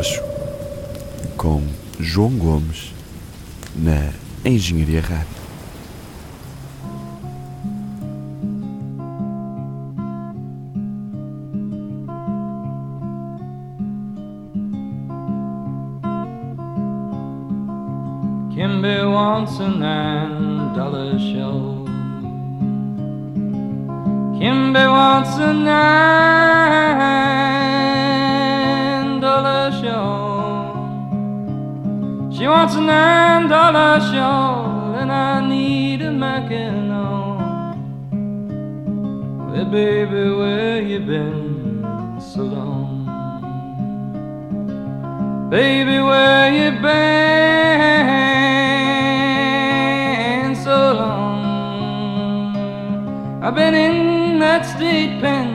Roxo, com João Gomes, na Engenharia Rádio. Kimber Watson and Dollar Show. Kimber Watson and dollar show, and I need a Mackinac. Well, baby, where you been so long? Baby, where you been so long? I've been in that state pen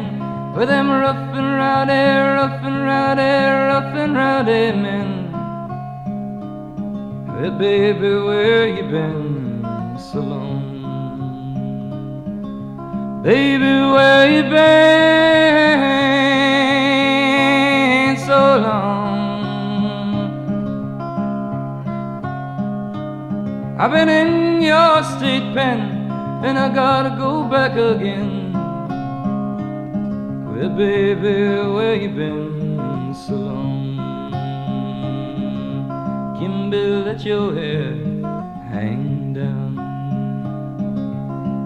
with them rough and rowdy, rough and rowdy, rough and rowdy baby, where you been so long? Baby, where you been so long? I've been in your state pen, and I gotta go back again. Well, baby, where you been Kimbie, let your hair hang down.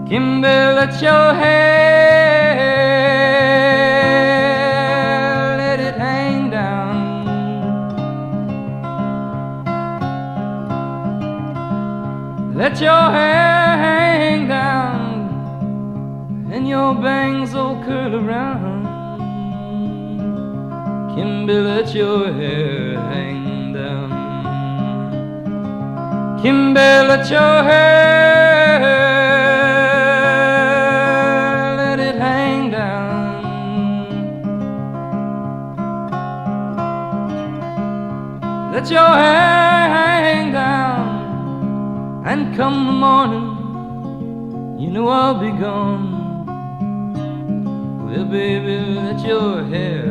Kimbie, let your hair let it hang down. Let your hair hang down and your bangs all curl around. Kimbie, let your hair Kimbie, let your hair let it hang down. Let your hair hang down. And come the morning, you know I'll be gone. Well, baby, let your hair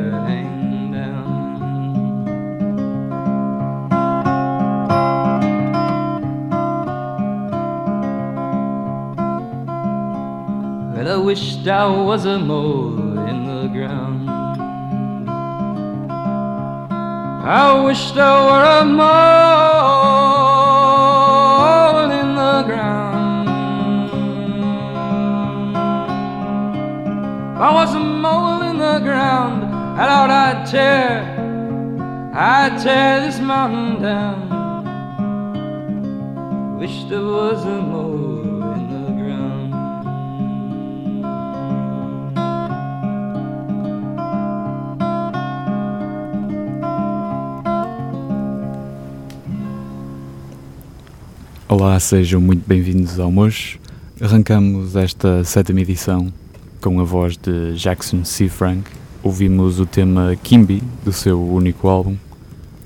I wished I was a mole in the ground. I wished I were a mole in the ground. If I was a mole in the ground, I thought I'd tear, I'd tear this mountain down. Wished I was a mole Olá, sejam muito bem-vindos ao Mocho. Arrancamos esta sétima edição com a voz de Jackson C. Frank. Ouvimos o tema Kimby, do seu único álbum,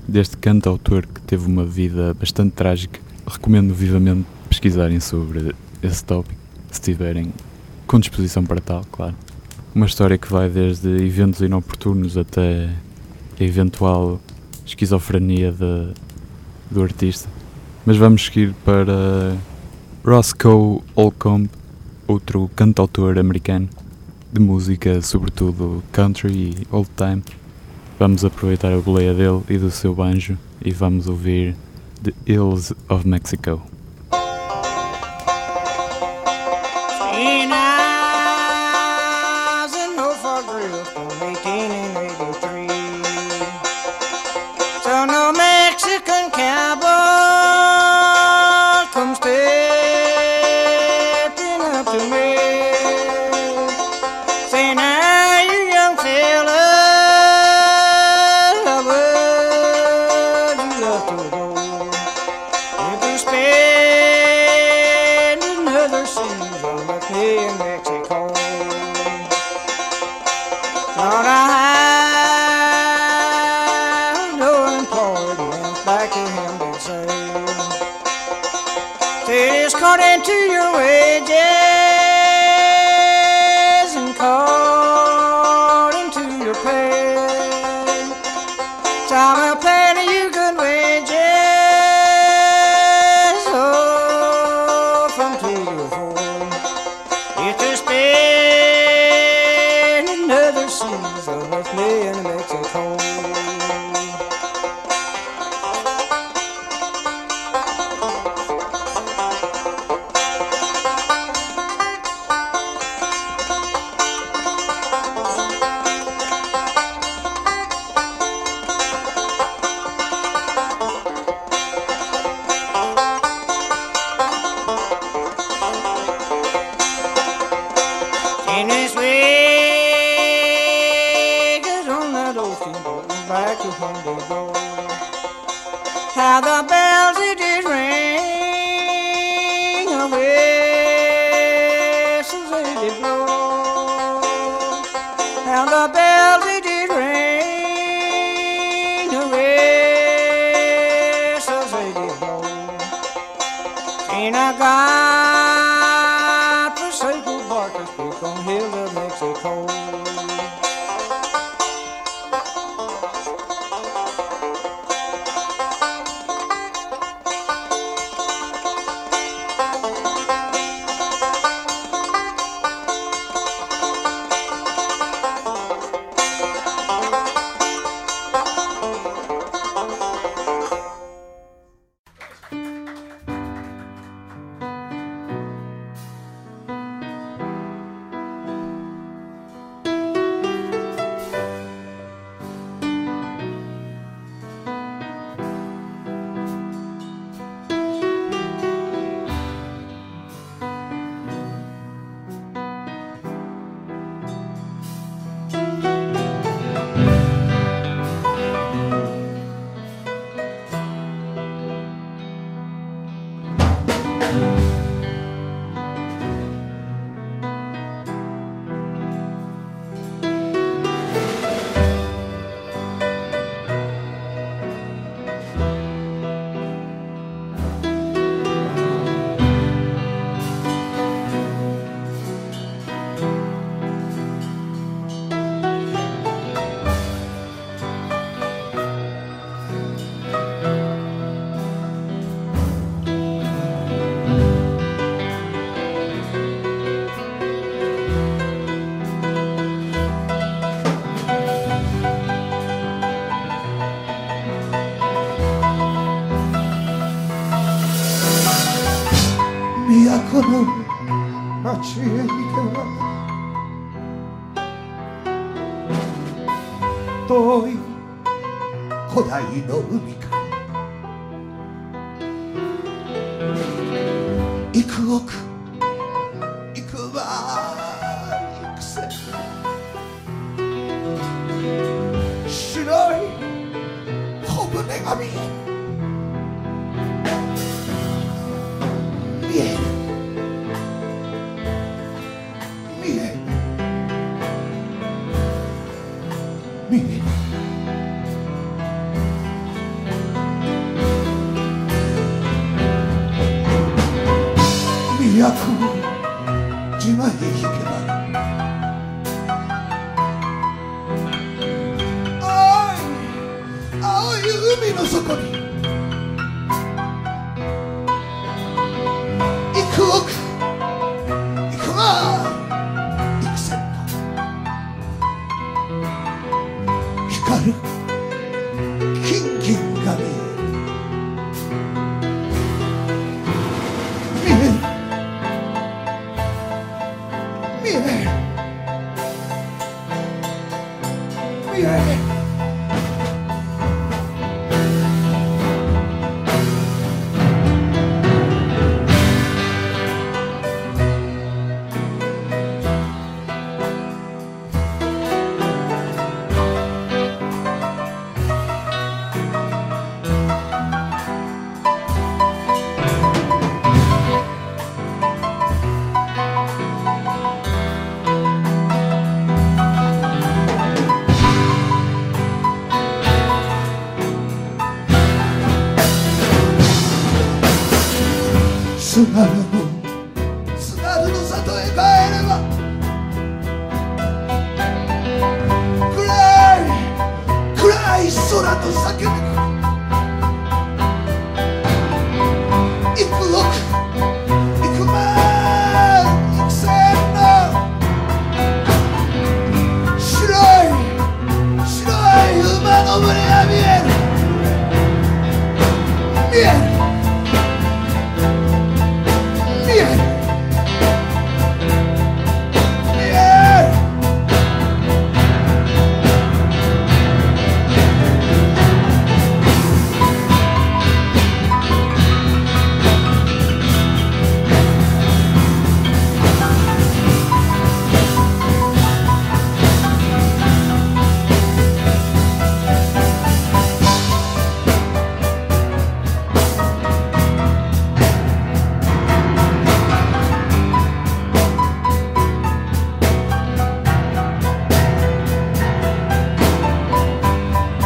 deste cantautor que teve uma vida bastante trágica. Recomendo vivamente pesquisarem sobre esse tópico, se tiverem com disposição para tal, claro. Uma história que vai desde eventos inoportunos até a eventual esquizofrenia de, do artista. Mas vamos seguir para Roscoe Holcomb, outro cantautor americano de música, sobretudo country e old time. Vamos aproveitar a boleia dele e do seu banjo e vamos ouvir The Hills of Mexico. こへ行けば遠い古代の海か。幾億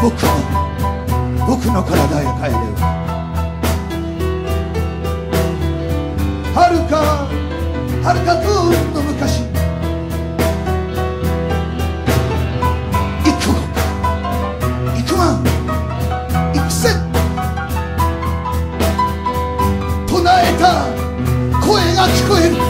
僕は僕の体へ帰れはるかはるかずっと昔幾億幾万幾千唱えた声が聞こえる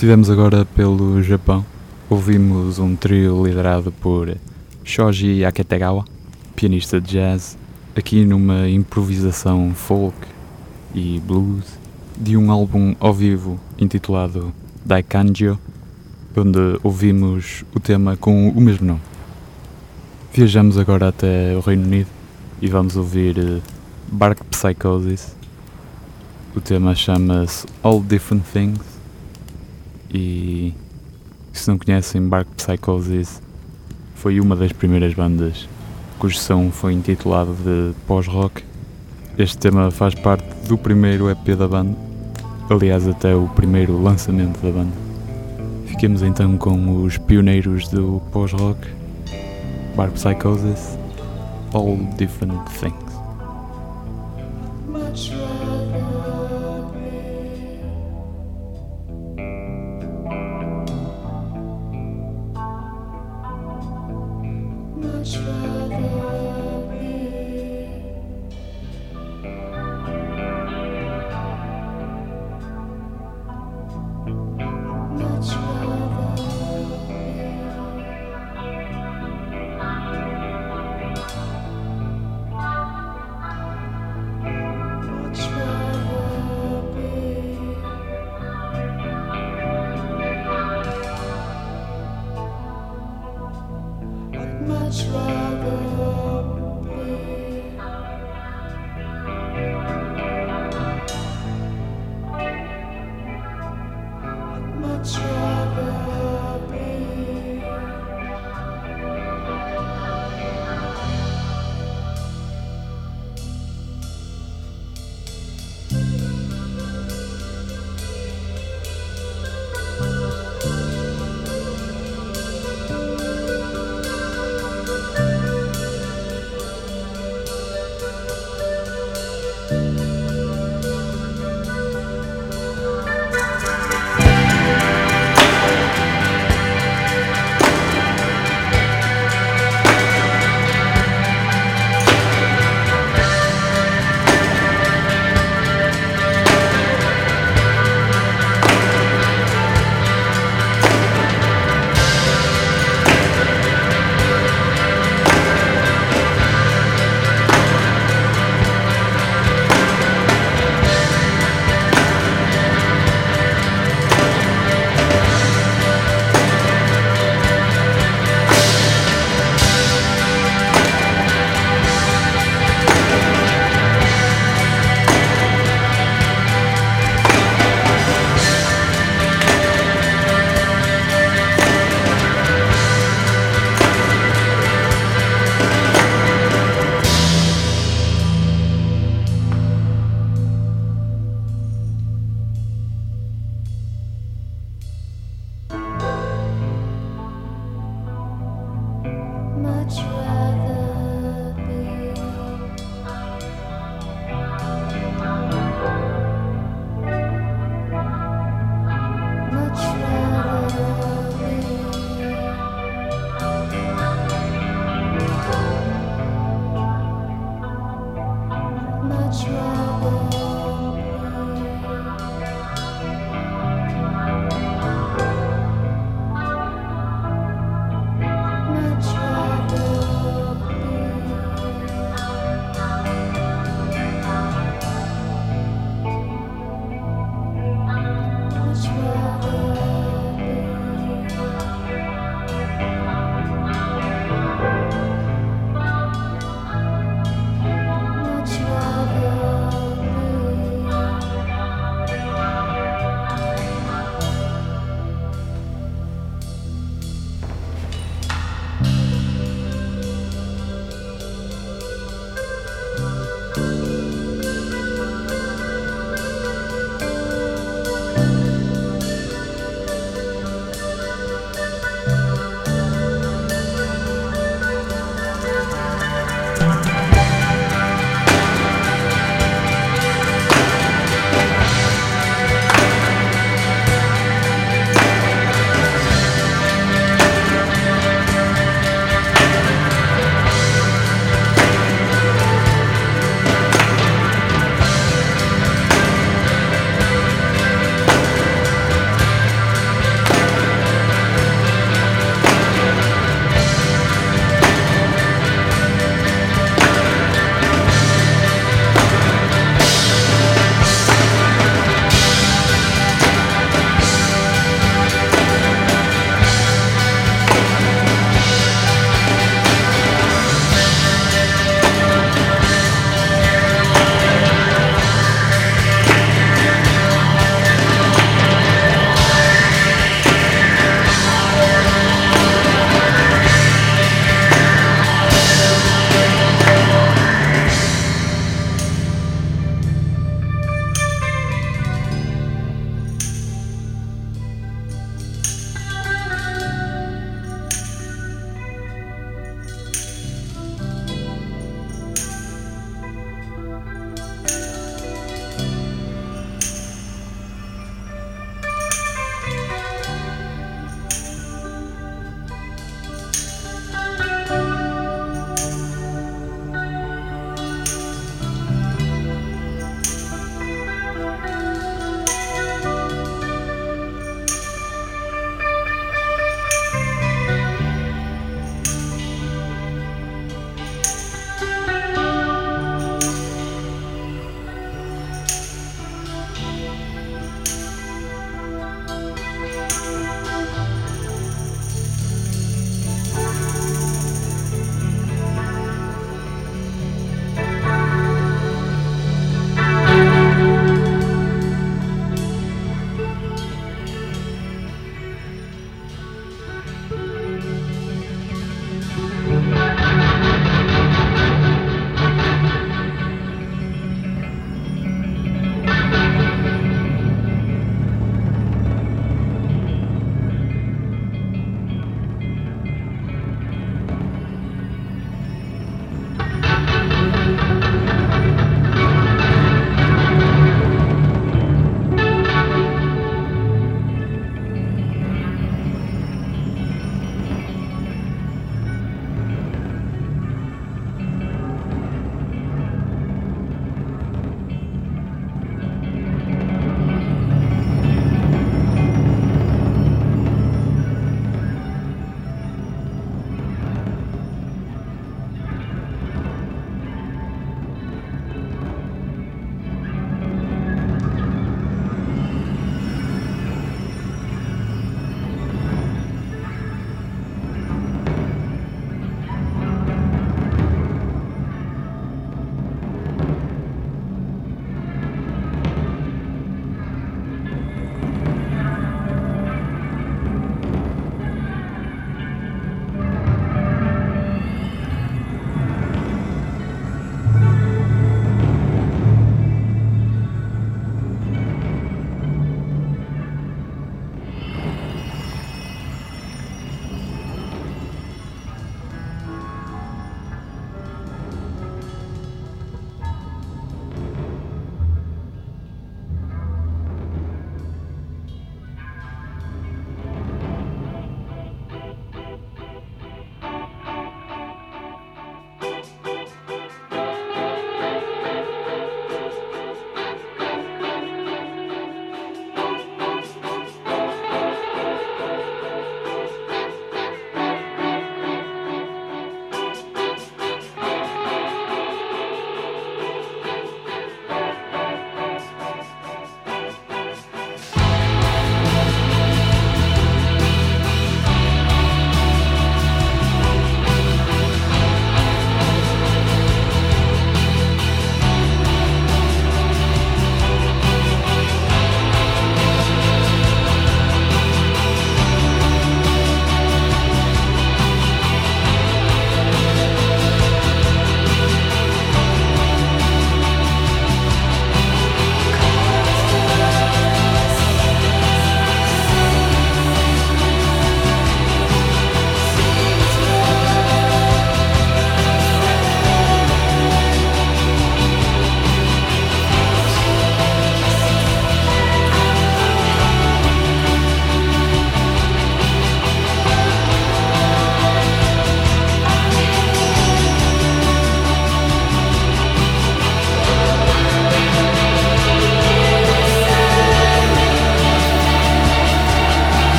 Estivemos agora pelo Japão. Ouvimos um trio liderado por Shoji Aketagawa, pianista de jazz, aqui numa improvisação folk e blues de um álbum ao vivo intitulado Daikanjo, onde ouvimos o tema com o mesmo nome. Viajamos agora até o Reino Unido e vamos ouvir eh, Bark Psychosis. O tema chama-se All Different Things e se não conhecem Bark Psychosis foi uma das primeiras bandas cujo som foi intitulado de pós-rock. Este tema faz parte do primeiro EP da banda, aliás até o primeiro lançamento da banda. Fiquemos então com os pioneiros do pós-rock, Bark Psychosis, All Different Things. Trouble.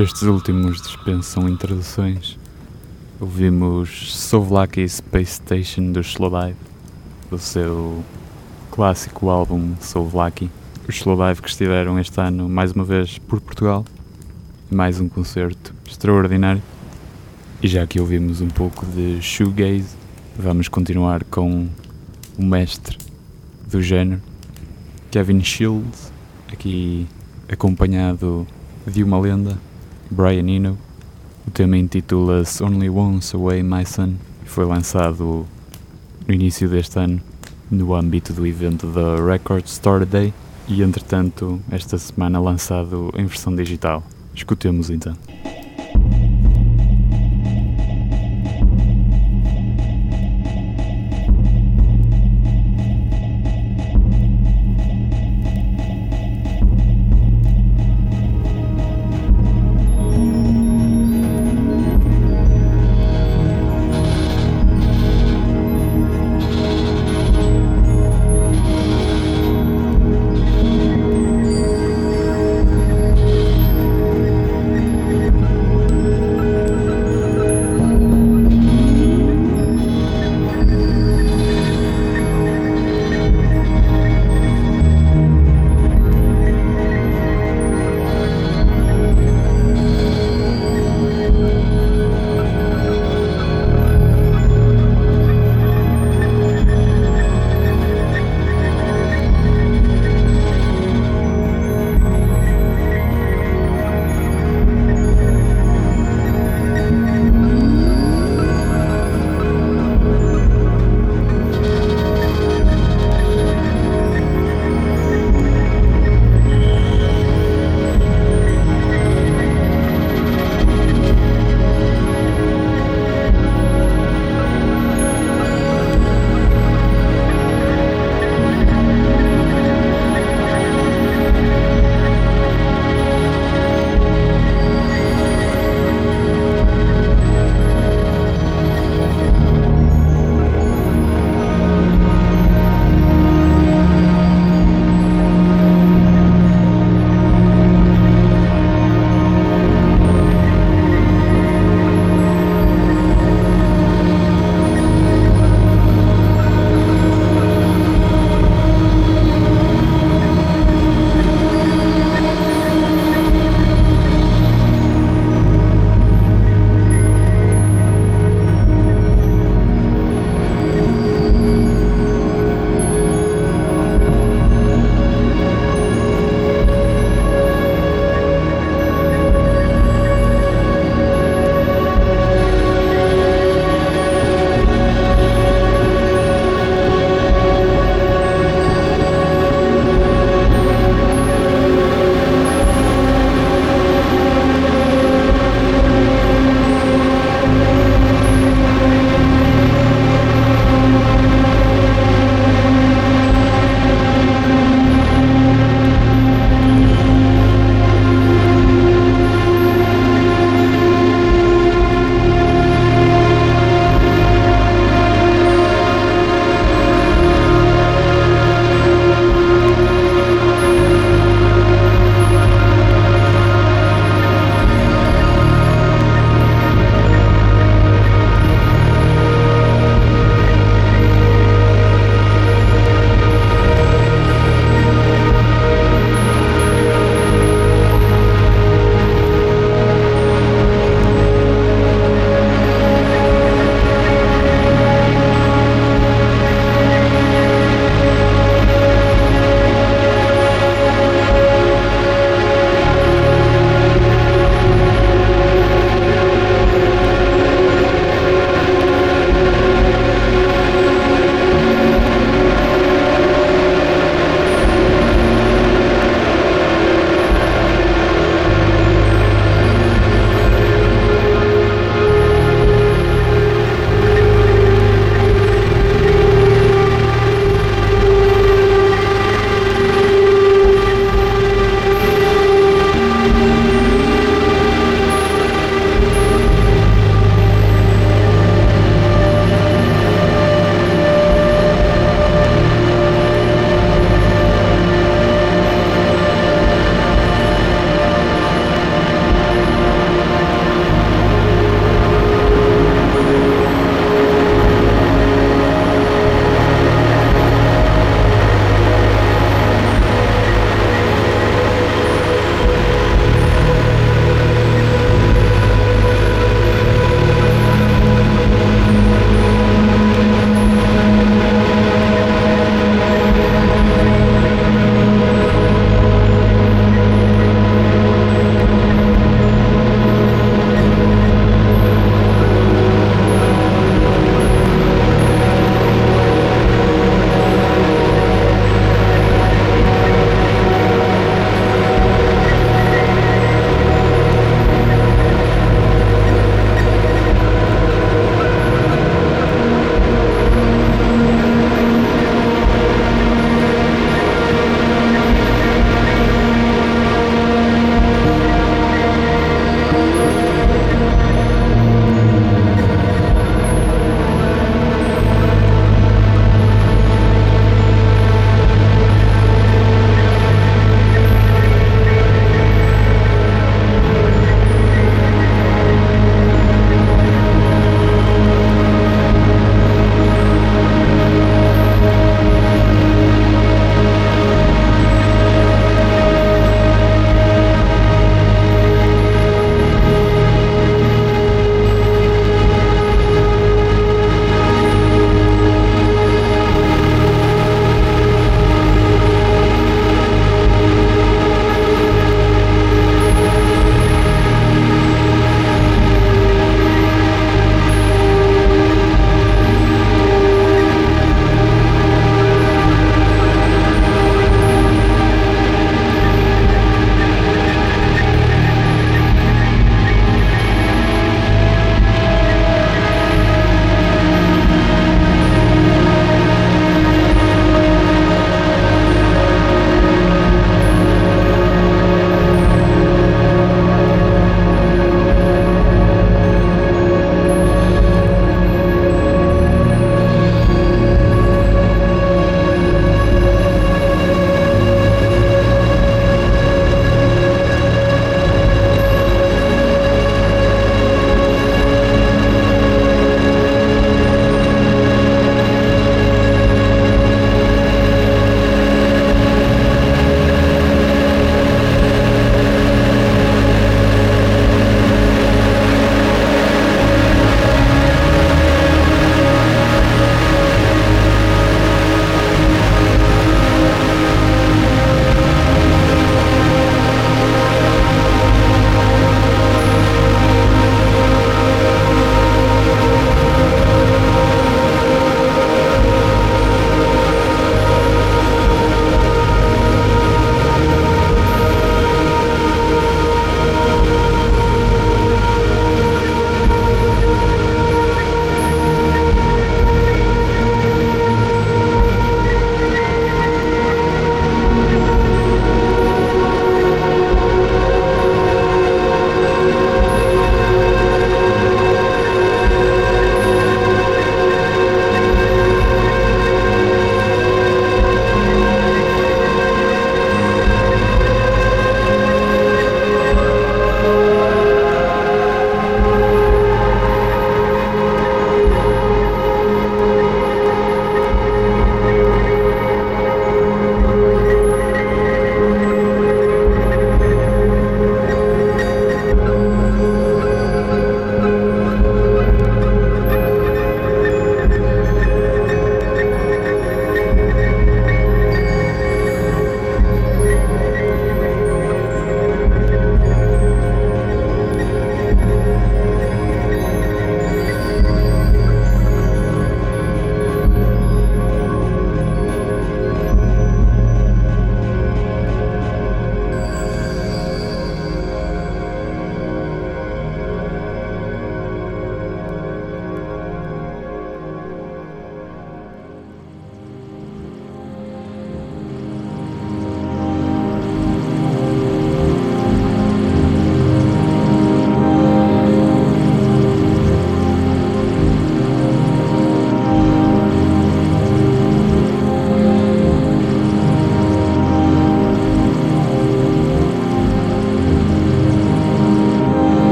Estes últimos dispensam introduções. Ouvimos Souvlaki Space Station do Slowdive, do seu clássico álbum Souvlaki. Os Slowdive que estiveram este ano mais uma vez por Portugal. Mais um concerto extraordinário. E já que ouvimos um pouco de shoegaze, vamos continuar com o mestre do género, Kevin Shields, aqui acompanhado de uma lenda, Brian Eno. O tema intitula-se Only Once Away My Son e foi lançado no início deste ano no âmbito do evento da Record Store Day e entretanto esta semana lançado em versão digital. Escutemos então.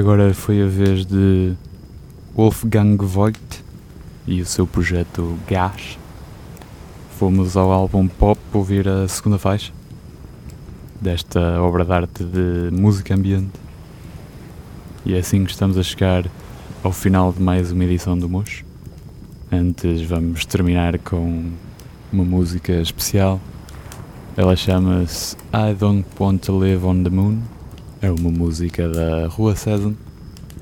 Agora foi a vez de Wolfgang Voigt e o seu projeto Gas. Fomos ao álbum Pop ouvir a segunda faixa desta obra de arte de música ambiente. E é assim que estamos a chegar ao final de mais uma edição do Mocho. Antes vamos terminar com uma música especial. Ela chama-se I Don't Want to Live on the Moon. É uma música da Rua César.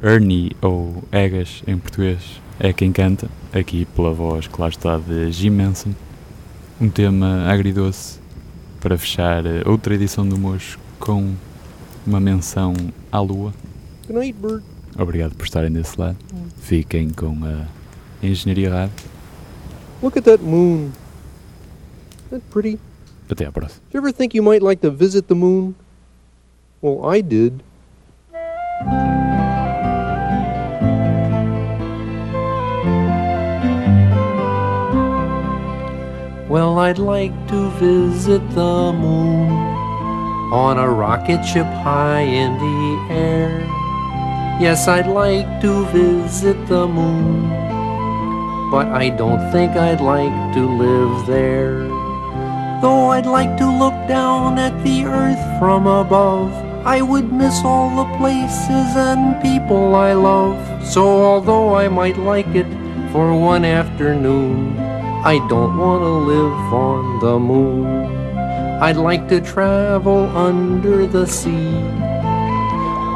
Ernie, ou Egas em português, é quem canta, aqui pela voz, que lá está, de Jim Manson. Um tema agridoce para fechar eh, outra edição do Mocho com uma menção à Lua. Good night, Bert. Obrigado por estarem desse lado. Fiquem com a Engenharia Rádio. Look at that moon. Isn't that pretty? Até à próxima. Did you ever think you might like to visit the moon? Well, I did. Well, I'd like to visit the moon on a rocket ship high in the air. Yes, I'd like to visit the moon, but I don't think I'd like to live there. Though I'd like to look down at the earth from above, I would miss all the places and people I love. So, although I might like it for one afternoon, I don't want to live on the moon. I'd like to travel under the sea.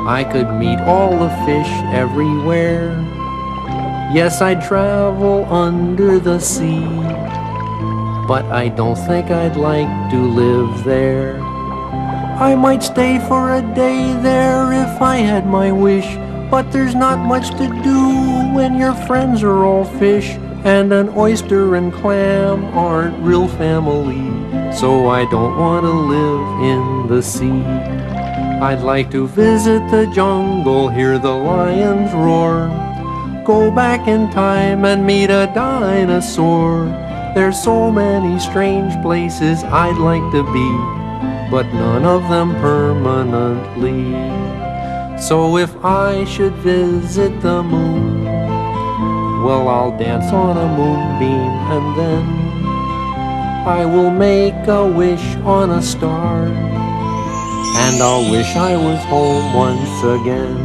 I could meet all the fish everywhere. Yes, I'd travel under the sea. But I don't think I'd like to live there. I might stay for a day there if I had my wish. But there's not much to do when your friends are all fish. And an oyster and clam aren't real family. So I don't want to live in the sea. I'd like to visit the jungle, hear the lions roar. Go back in time and meet a dinosaur. There's so many strange places I'd like to be, but none of them permanently. So if I should visit the moon, well, I'll dance on a moonbeam and then I will make a wish on a star. And I'll wish I was home once again.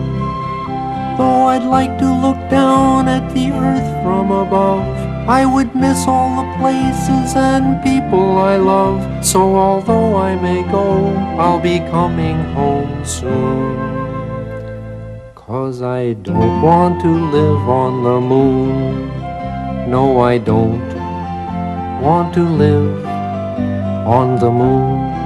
Though I'd like to look down at the earth from above, I would miss all the places and people I love. So although I may go, I'll be coming home soon. Cause I don't want to live on the moon. No, I don't want to live on the moon.